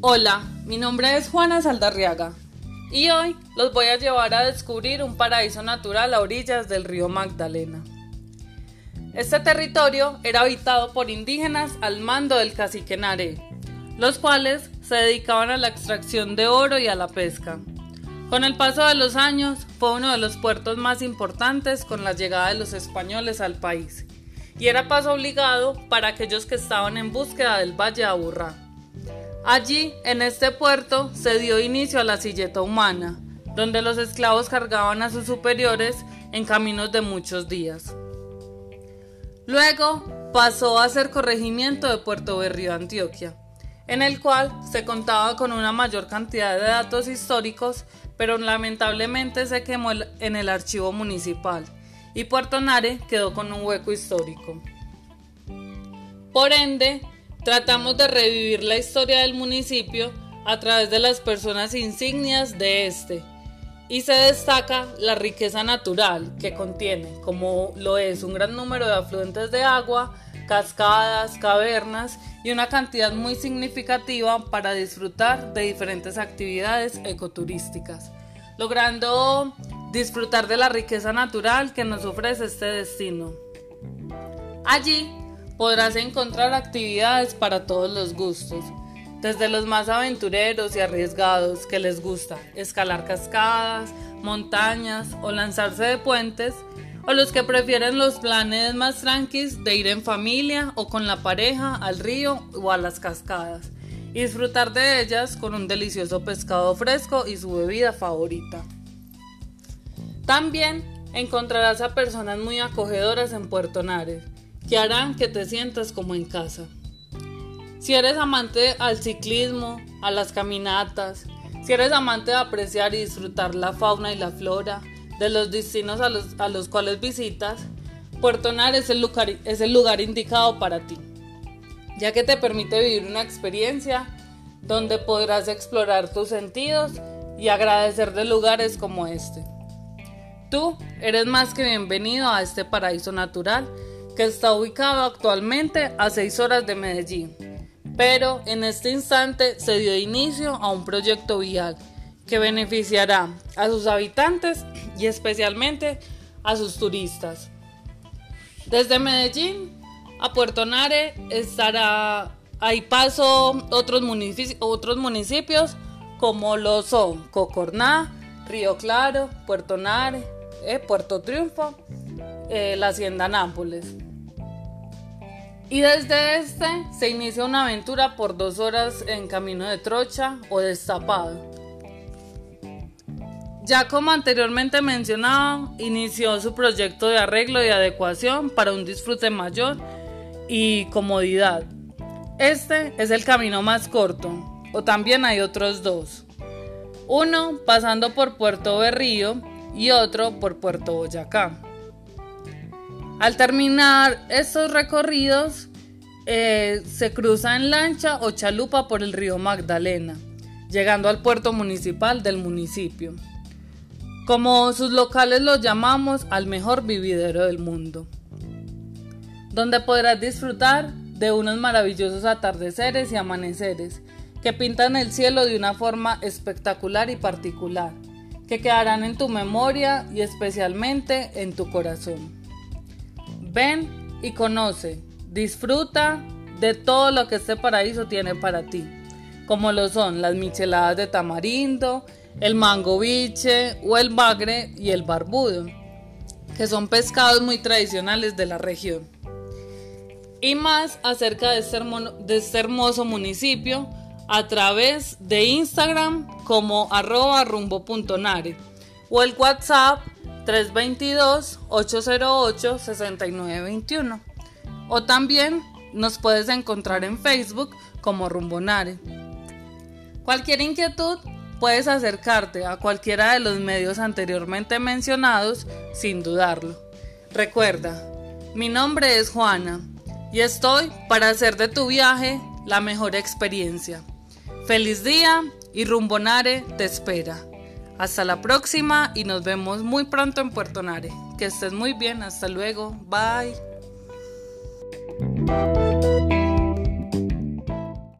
Hola, mi nombre es Juana Saldarriaga y hoy los voy a llevar a descubrir un paraíso natural a orillas del río Magdalena. Este territorio era habitado por indígenas al mando del cacique Nare, los cuales se dedicaban a la extracción de oro y a la pesca. Con el paso de los años fue uno de los puertos más importantes con la llegada de los españoles al país y era paso obligado para aquellos que estaban en búsqueda del Valle de Aburrá. Allí, en este puerto, se dio inicio a la silleta humana, donde los esclavos cargaban a sus superiores en caminos de muchos días. Luego pasó a ser corregimiento de Puerto Berrío, Antioquia, en el cual se contaba con una mayor cantidad de datos históricos, pero lamentablemente se quemó en el archivo municipal y Puerto Nare quedó con un hueco histórico. Por ende, tratamos de revivir la historia del municipio a través de las personas insignias de este, y se destaca la riqueza natural que contiene, como lo es un gran número de afluentes de agua, cascadas, cavernas y una cantidad muy significativa para disfrutar de diferentes actividades ecoturísticas, logrando disfrutar de la riqueza natural que nos ofrece este destino. Allí podrás encontrar actividades para todos los gustos, desde los más aventureros y arriesgados que les gusta escalar cascadas, montañas o lanzarse de puentes, o los que prefieren los planes más tranquilos de ir en familia o con la pareja al río o a las cascadas y disfrutar de ellas con un delicioso pescado fresco y su bebida favorita. También encontrarás a personas muy acogedoras en Puerto Nares, que harán que te sientas como en casa. Si eres amante al ciclismo, a las caminatas, si eres amante de apreciar y disfrutar la fauna y la flora de los destinos a los, a los cuales visitas, Puerto Nares es el, lugar, es el lugar indicado para ti, ya que te permite vivir una experiencia donde podrás explorar tus sentidos y agradecer de lugares como este. Tú eres más que bienvenido a este paraíso natural que está ubicado actualmente a 6 horas de Medellín. Pero en este instante se dio inicio a un proyecto vial que beneficiará a sus habitantes y especialmente a sus turistas. Desde Medellín a Puerto Nare estará ahí paso otros municipios, otros municipios como lo son Cocorná, Río Claro, Puerto Nare, eh, Puerto Triunfo, eh, la Hacienda Nápoles. Y desde este se inicia una aventura por dos horas en camino de trocha o destapado. Ya como anteriormente mencionado, inició su proyecto de arreglo y adecuación para un disfrute mayor y comodidad. Este es el camino más corto, o también hay otros dos. Uno pasando por Puerto Berrío y otro por Puerto Boyacá. Al terminar estos recorridos, eh, se cruza en lancha o chalupa por el río Magdalena, llegando al puerto municipal del municipio. Como sus locales lo llamamos, al mejor vividero del mundo, donde podrás disfrutar de unos maravillosos atardeceres y amaneceres que pintan el cielo de una forma espectacular y particular, que quedarán en tu memoria y especialmente en tu corazón. Ven y conoce, disfruta de todo lo que este paraíso tiene para ti, como lo son las micheladas de tamarindo, el mango biche o el bagre y el barbudo, que son pescados muy tradicionales de la región. Y más acerca de este, este hermoso municipio a través de Instagram como arroba rumbo.nare o el WhatsApp 322-808-6921. O también nos puedes encontrar en Facebook como Rumbonare. Cualquier inquietud puedes acercarte a cualquiera de los medios anteriormente mencionados sin dudarlo. Recuerda, mi nombre es Juana y estoy para hacer de tu viaje la mejor experiencia. Feliz día y Rumbonare te espera. Hasta la próxima y nos vemos muy pronto en Puerto Nare. Que estés muy bien, hasta luego, bye.